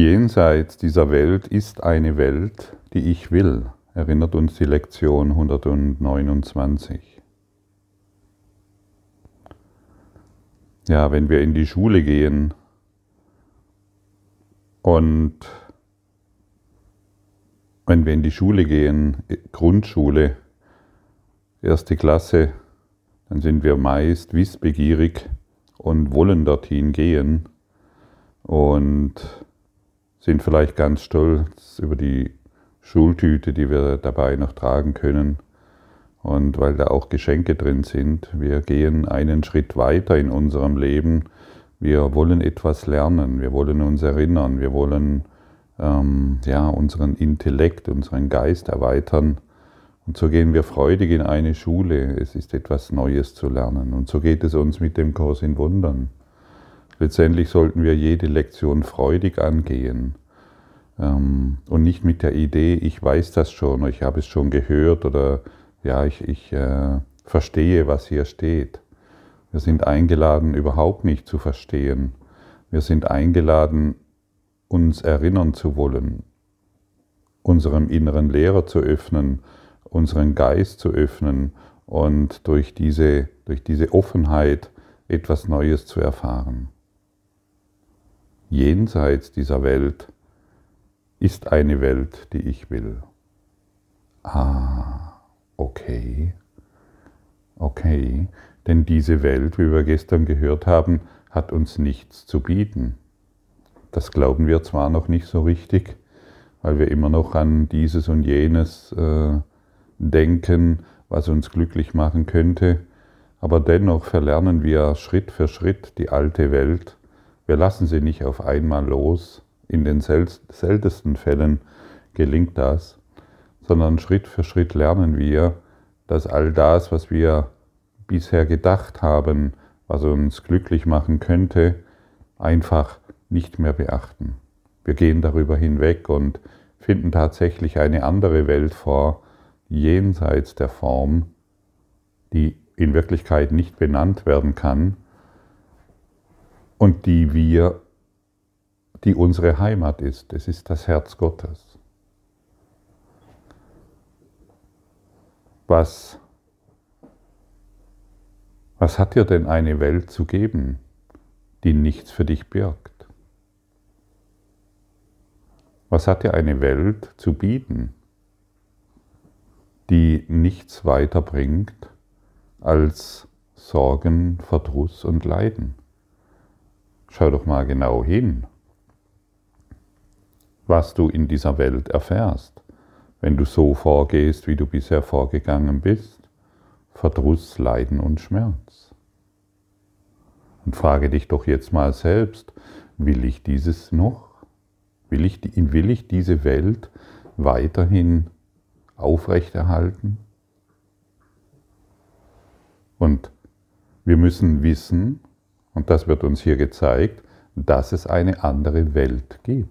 Jenseits dieser Welt ist eine Welt, die ich will, erinnert uns die Lektion 129. Ja, wenn wir in die Schule gehen und wenn wir in die Schule gehen, Grundschule, erste Klasse, dann sind wir meist wissbegierig und wollen dorthin gehen und sind vielleicht ganz stolz über die Schultüte, die wir dabei noch tragen können. Und weil da auch Geschenke drin sind, wir gehen einen Schritt weiter in unserem Leben. Wir wollen etwas lernen, wir wollen uns erinnern, wir wollen ähm, ja, unseren Intellekt, unseren Geist erweitern. Und so gehen wir freudig in eine Schule. Es ist etwas Neues zu lernen. Und so geht es uns mit dem Kurs in Wundern. Letztendlich sollten wir jede Lektion freudig angehen ähm, und nicht mit der Idee, ich weiß das schon, ich habe es schon gehört oder ja, ich, ich äh, verstehe, was hier steht. Wir sind eingeladen, überhaupt nicht zu verstehen. Wir sind eingeladen, uns erinnern zu wollen, unserem inneren Lehrer zu öffnen, unseren Geist zu öffnen und durch diese, durch diese Offenheit etwas Neues zu erfahren jenseits dieser Welt ist eine Welt, die ich will. Ah, okay. Okay, denn diese Welt, wie wir gestern gehört haben, hat uns nichts zu bieten. Das glauben wir zwar noch nicht so richtig, weil wir immer noch an dieses und jenes äh, denken, was uns glücklich machen könnte, aber dennoch verlernen wir Schritt für Schritt die alte Welt wir lassen sie nicht auf einmal los. In den seltensten Fällen gelingt das, sondern Schritt für Schritt lernen wir, dass all das, was wir bisher gedacht haben, was uns glücklich machen könnte, einfach nicht mehr beachten. Wir gehen darüber hinweg und finden tatsächlich eine andere Welt vor, jenseits der Form, die in Wirklichkeit nicht benannt werden kann, und die wir, die unsere Heimat ist. Es ist das Herz Gottes. Was, was hat dir denn eine Welt zu geben, die nichts für dich birgt? Was hat dir eine Welt zu bieten, die nichts weiterbringt als Sorgen, Verdruss und Leiden? Schau doch mal genau hin, was du in dieser Welt erfährst, wenn du so vorgehst, wie du bisher vorgegangen bist. Verdruss, Leiden und Schmerz. Und frage dich doch jetzt mal selbst, will ich dieses noch? Will ich, will ich diese Welt weiterhin aufrechterhalten? Und wir müssen wissen, und das wird uns hier gezeigt, dass es eine andere Welt gibt,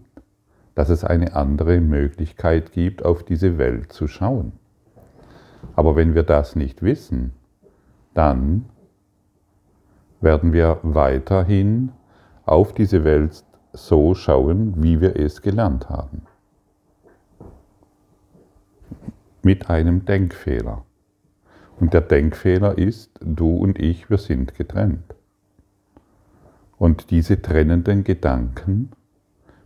dass es eine andere Möglichkeit gibt, auf diese Welt zu schauen. Aber wenn wir das nicht wissen, dann werden wir weiterhin auf diese Welt so schauen, wie wir es gelernt haben. Mit einem Denkfehler. Und der Denkfehler ist, du und ich, wir sind getrennt. Und diese trennenden Gedanken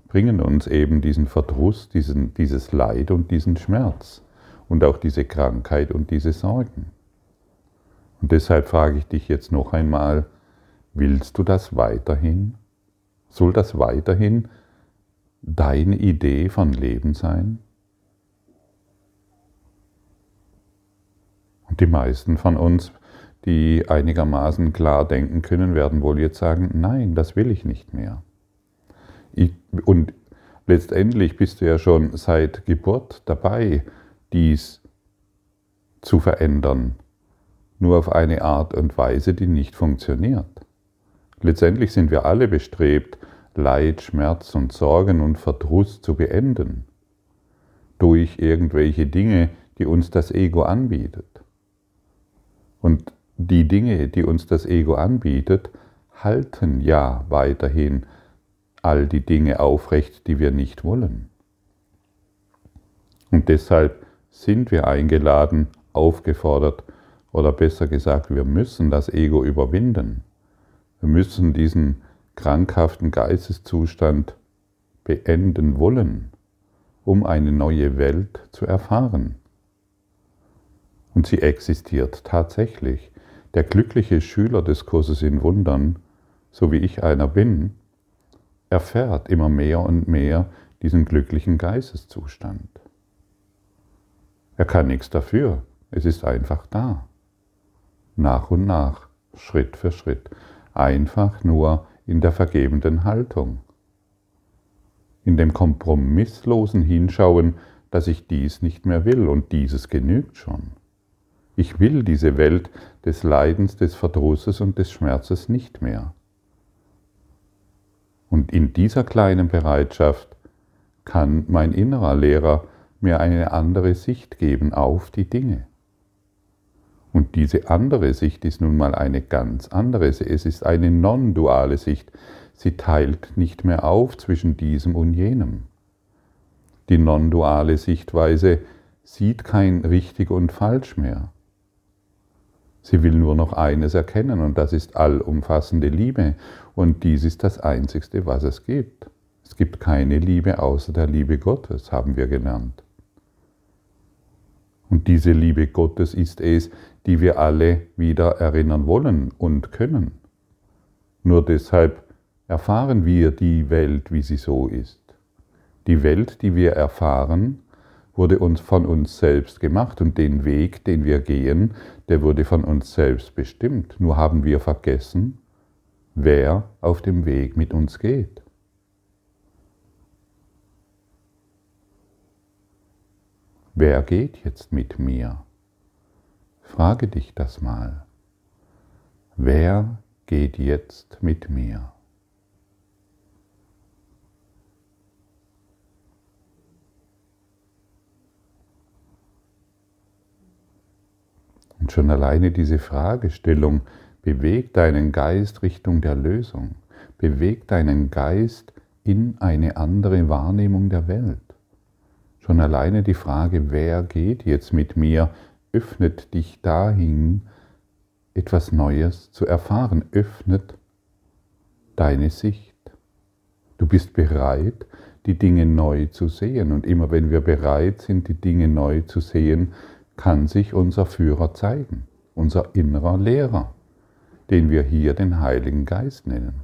bringen uns eben diesen Verdruss, diesen, dieses Leid und diesen Schmerz und auch diese Krankheit und diese Sorgen. Und deshalb frage ich dich jetzt noch einmal, willst du das weiterhin? Soll das weiterhin deine Idee von Leben sein? Und die meisten von uns die einigermaßen klar denken können, werden wohl jetzt sagen, nein, das will ich nicht mehr. Ich, und letztendlich bist du ja schon seit Geburt dabei, dies zu verändern, nur auf eine Art und Weise, die nicht funktioniert. Letztendlich sind wir alle bestrebt, Leid, Schmerz und Sorgen und Verdruss zu beenden, durch irgendwelche Dinge, die uns das Ego anbietet. Und die Dinge, die uns das Ego anbietet, halten ja weiterhin all die Dinge aufrecht, die wir nicht wollen. Und deshalb sind wir eingeladen, aufgefordert, oder besser gesagt, wir müssen das Ego überwinden. Wir müssen diesen krankhaften Geisteszustand beenden wollen, um eine neue Welt zu erfahren. Und sie existiert tatsächlich. Der glückliche Schüler des Kurses in Wundern, so wie ich einer bin, erfährt immer mehr und mehr diesen glücklichen Geisteszustand. Er kann nichts dafür, es ist einfach da. Nach und nach, Schritt für Schritt, einfach nur in der vergebenden Haltung, in dem kompromisslosen Hinschauen, dass ich dies nicht mehr will und dieses genügt schon. Ich will diese Welt des Leidens, des Verdrusses und des Schmerzes nicht mehr. Und in dieser kleinen Bereitschaft kann mein innerer Lehrer mir eine andere Sicht geben auf die Dinge. Und diese andere Sicht ist nun mal eine ganz andere. Es ist eine non-duale Sicht. Sie teilt nicht mehr auf zwischen diesem und jenem. Die non-duale Sichtweise sieht kein richtig und falsch mehr. Sie will nur noch eines erkennen und das ist allumfassende Liebe. Und dies ist das Einzigste, was es gibt. Es gibt keine Liebe außer der Liebe Gottes, haben wir gelernt. Und diese Liebe Gottes ist es, die wir alle wieder erinnern wollen und können. Nur deshalb erfahren wir die Welt, wie sie so ist. Die Welt, die wir erfahren, wurde uns von uns selbst gemacht und den Weg, den wir gehen, der wurde von uns selbst bestimmt. Nur haben wir vergessen, wer auf dem Weg mit uns geht. Wer geht jetzt mit mir? Frage dich das mal. Wer geht jetzt mit mir? Schon alleine diese Fragestellung bewegt deinen Geist Richtung der Lösung, bewegt deinen Geist in eine andere Wahrnehmung der Welt. Schon alleine die Frage, wer geht jetzt mit mir, öffnet dich dahin, etwas Neues zu erfahren, öffnet deine Sicht. Du bist bereit, die Dinge neu zu sehen. Und immer wenn wir bereit sind, die Dinge neu zu sehen, kann sich unser Führer zeigen, unser innerer Lehrer, den wir hier den Heiligen Geist nennen.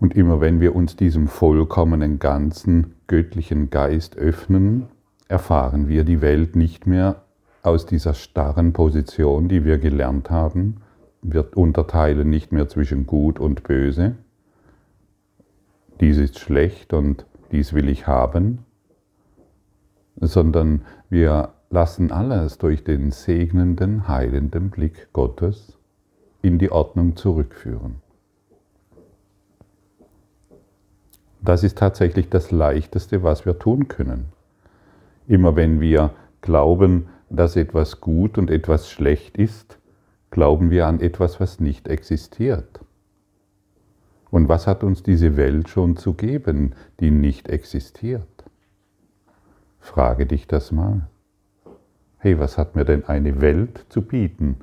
Und immer wenn wir uns diesem vollkommenen, ganzen, göttlichen Geist öffnen, erfahren wir die Welt nicht mehr aus dieser starren Position, die wir gelernt haben. Wir unterteilen nicht mehr zwischen gut und böse. Dies ist schlecht und dies will ich haben, sondern wir lassen alles durch den segnenden, heilenden Blick Gottes in die Ordnung zurückführen. Das ist tatsächlich das Leichteste, was wir tun können. Immer wenn wir glauben, dass etwas gut und etwas schlecht ist, glauben wir an etwas, was nicht existiert. Und was hat uns diese Welt schon zu geben, die nicht existiert? Frage dich das mal. Hey, was hat mir denn eine Welt zu bieten,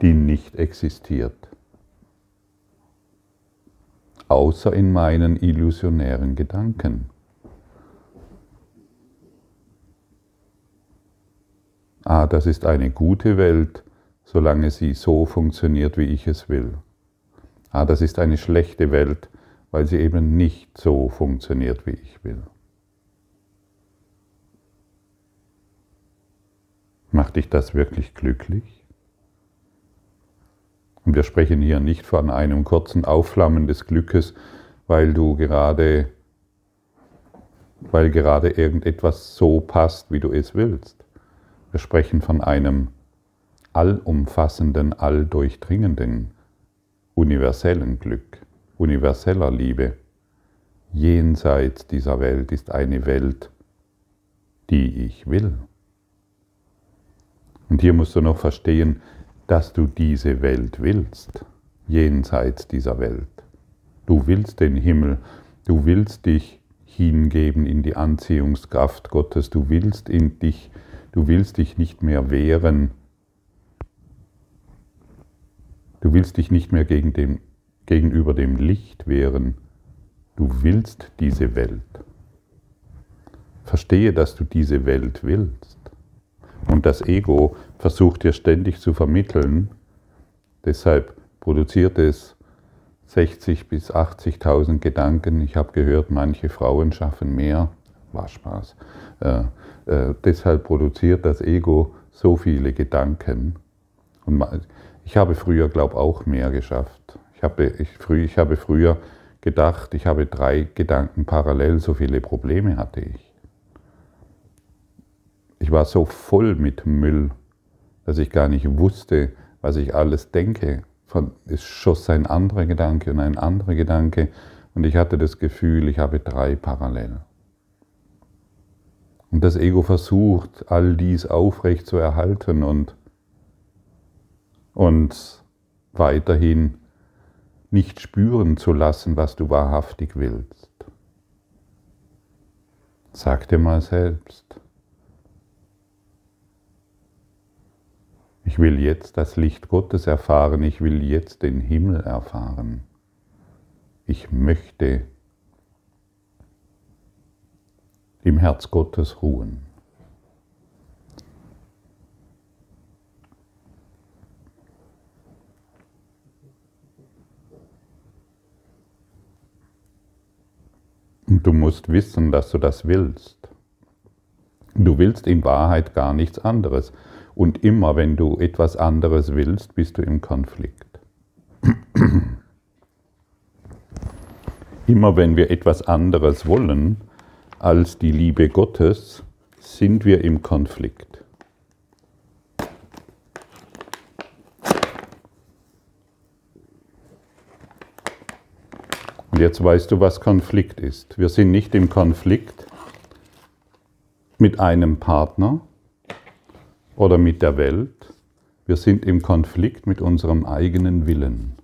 die nicht existiert? Außer in meinen illusionären Gedanken. ah, das ist eine gute Welt, solange sie so funktioniert, wie ich es will. Ah, das ist eine schlechte Welt, weil sie eben nicht so funktioniert, wie ich will. Macht dich das wirklich glücklich? Und wir sprechen hier nicht von einem kurzen Aufflammen des Glückes, weil du gerade, weil gerade irgendetwas so passt, wie du es willst. Wir sprechen von einem allumfassenden, alldurchdringenden, universellen Glück, universeller Liebe. Jenseits dieser Welt ist eine Welt, die ich will. Und hier musst du noch verstehen, dass du diese Welt willst. jenseits dieser Welt. Du willst den Himmel, du willst dich hingeben in die Anziehungskraft Gottes, du willst in dich, du willst dich nicht mehr wehren, du willst dich nicht mehr gegen dem, gegenüber dem Licht wehren, du willst diese Welt. Verstehe, dass du diese Welt willst. Und das Ego versucht dir ständig zu vermitteln, deshalb produziert es 60 bis 80.000 Gedanken. Ich habe gehört, manche Frauen schaffen mehr. War Spaß. Äh, äh, deshalb produziert das Ego so viele Gedanken. Und ich habe früher, glaube ich, auch mehr geschafft. Ich habe, ich, früh, ich habe früher gedacht, ich habe drei Gedanken parallel, so viele Probleme hatte. Ich war so voll mit Müll, dass ich gar nicht wusste, was ich alles denke. Es schoss ein anderer Gedanke und ein anderer Gedanke und ich hatte das Gefühl, ich habe drei parallel. Und das Ego versucht, all dies aufrecht zu erhalten und, und weiterhin nicht spüren zu lassen, was du wahrhaftig willst. Sag dir mal selbst, Ich will jetzt das Licht Gottes erfahren, ich will jetzt den Himmel erfahren. Ich möchte im Herz Gottes ruhen. Und du musst wissen, dass du das willst. Du willst in Wahrheit gar nichts anderes. Und immer wenn du etwas anderes willst, bist du im Konflikt. immer wenn wir etwas anderes wollen als die Liebe Gottes, sind wir im Konflikt. Und jetzt weißt du, was Konflikt ist. Wir sind nicht im Konflikt mit einem Partner, oder mit der Welt, wir sind im Konflikt mit unserem eigenen Willen.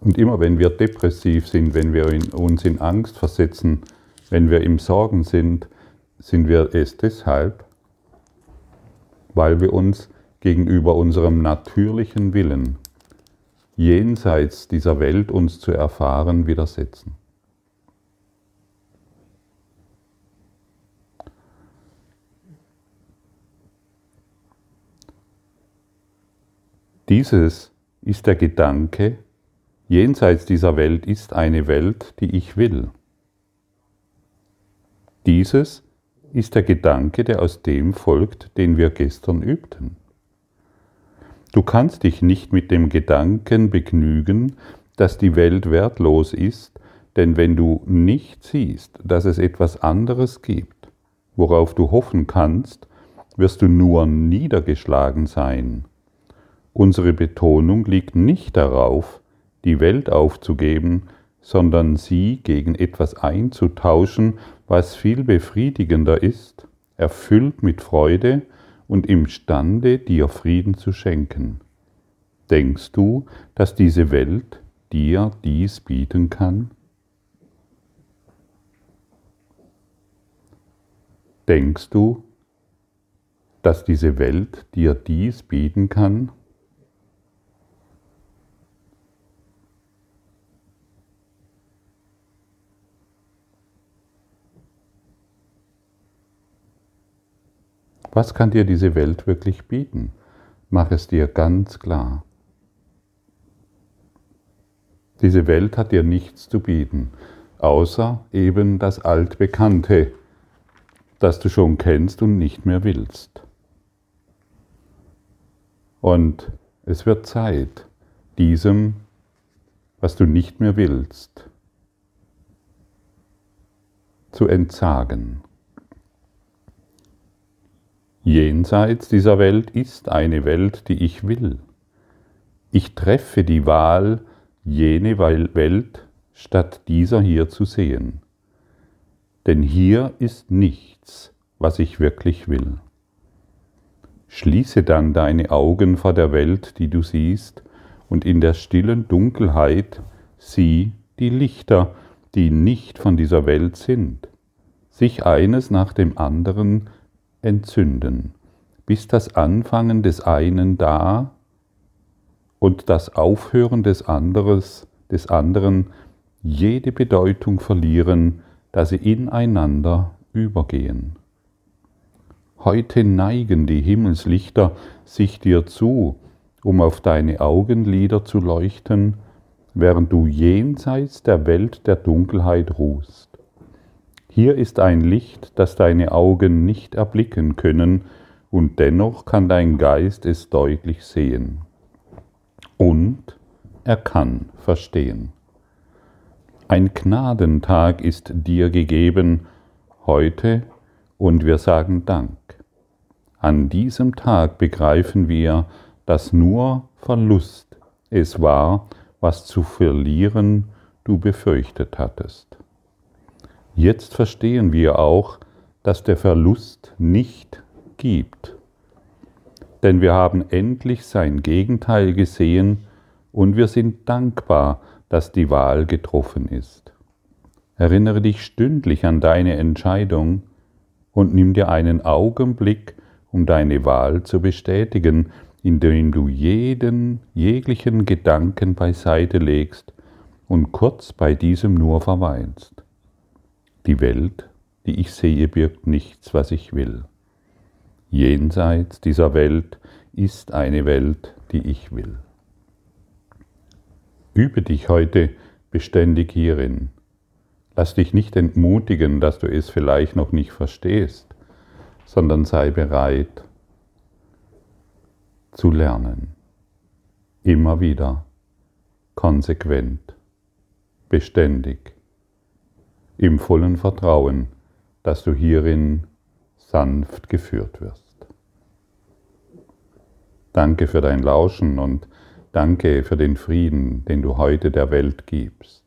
Und immer wenn wir depressiv sind, wenn wir uns in Angst versetzen, wenn wir im Sorgen sind, sind wir es deshalb, weil wir uns gegenüber unserem natürlichen Willen, jenseits dieser Welt uns zu erfahren, widersetzen. Dieses ist der Gedanke, jenseits dieser Welt ist eine Welt, die ich will. Dieses ist der Gedanke, der aus dem folgt, den wir gestern übten. Du kannst dich nicht mit dem Gedanken begnügen, dass die Welt wertlos ist, denn wenn du nicht siehst, dass es etwas anderes gibt, worauf du hoffen kannst, wirst du nur niedergeschlagen sein Unsere Betonung liegt nicht darauf, die Welt aufzugeben, sondern sie gegen etwas einzutauschen, was viel befriedigender ist, erfüllt mit Freude und imstande, dir Frieden zu schenken. Denkst du, dass diese Welt dir dies bieten kann? Denkst du, dass diese Welt dir dies bieten kann? Was kann dir diese Welt wirklich bieten? Mach es dir ganz klar. Diese Welt hat dir nichts zu bieten, außer eben das Altbekannte, das du schon kennst und nicht mehr willst. Und es wird Zeit, diesem, was du nicht mehr willst, zu entsagen. Jenseits dieser Welt ist eine Welt, die ich will. Ich treffe die Wahl, jene Welt statt dieser hier zu sehen. Denn hier ist nichts, was ich wirklich will. Schließe dann deine Augen vor der Welt, die du siehst, und in der stillen Dunkelheit sieh die Lichter, die nicht von dieser Welt sind, sich eines nach dem anderen entzünden, bis das Anfangen des einen da und das Aufhören des, anderes, des anderen jede Bedeutung verlieren, da sie ineinander übergehen. Heute neigen die Himmelslichter sich dir zu, um auf deine Augenlider zu leuchten, während du jenseits der Welt der Dunkelheit ruhst. Hier ist ein Licht, das deine Augen nicht erblicken können, und dennoch kann dein Geist es deutlich sehen. Und er kann verstehen. Ein Gnadentag ist dir gegeben heute und wir sagen Dank. An diesem Tag begreifen wir, dass nur Verlust es war, was zu verlieren du befürchtet hattest. Jetzt verstehen wir auch, dass der Verlust nicht gibt. Denn wir haben endlich sein Gegenteil gesehen und wir sind dankbar, dass die Wahl getroffen ist. Erinnere dich stündlich an deine Entscheidung und nimm dir einen Augenblick, um deine Wahl zu bestätigen, indem du jeden, jeglichen Gedanken beiseite legst und kurz bei diesem nur verweilst. Die Welt, die ich sehe, birgt nichts, was ich will. Jenseits dieser Welt ist eine Welt, die ich will. Übe dich heute beständig hierin. Lass dich nicht entmutigen, dass du es vielleicht noch nicht verstehst, sondern sei bereit zu lernen. Immer wieder, konsequent, beständig, im vollen Vertrauen, dass du hierin sanft geführt wirst. Danke für dein Lauschen und Danke für den Frieden, den du heute der Welt gibst.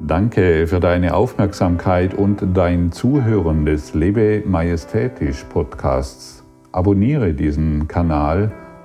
Danke für deine Aufmerksamkeit und dein Zuhören des Lebe Majestätisch Podcasts. Abonniere diesen Kanal,